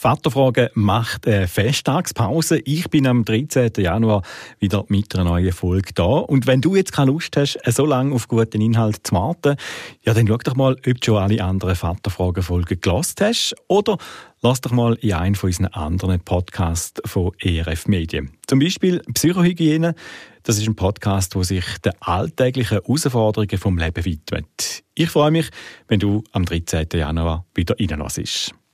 Vaterfragen macht eine Festtagspause. Ich bin am 13. Januar wieder mit einer neuen Folge da. Und wenn du jetzt keine Lust hast, so lange auf guten Inhalt zu warten, ja, dann schau doch mal, ob du schon alle anderen Vaterfragen-Folgen gelost hast oder lass doch mal in einen von unseren anderen Podcasts von ERF Medien. Zum Beispiel Psychohygiene. Das ist ein Podcast, wo sich den alltäglichen Herausforderungen vom Leben widmet. Ich freue mich, wenn du am 13. Januar wieder reinlässt.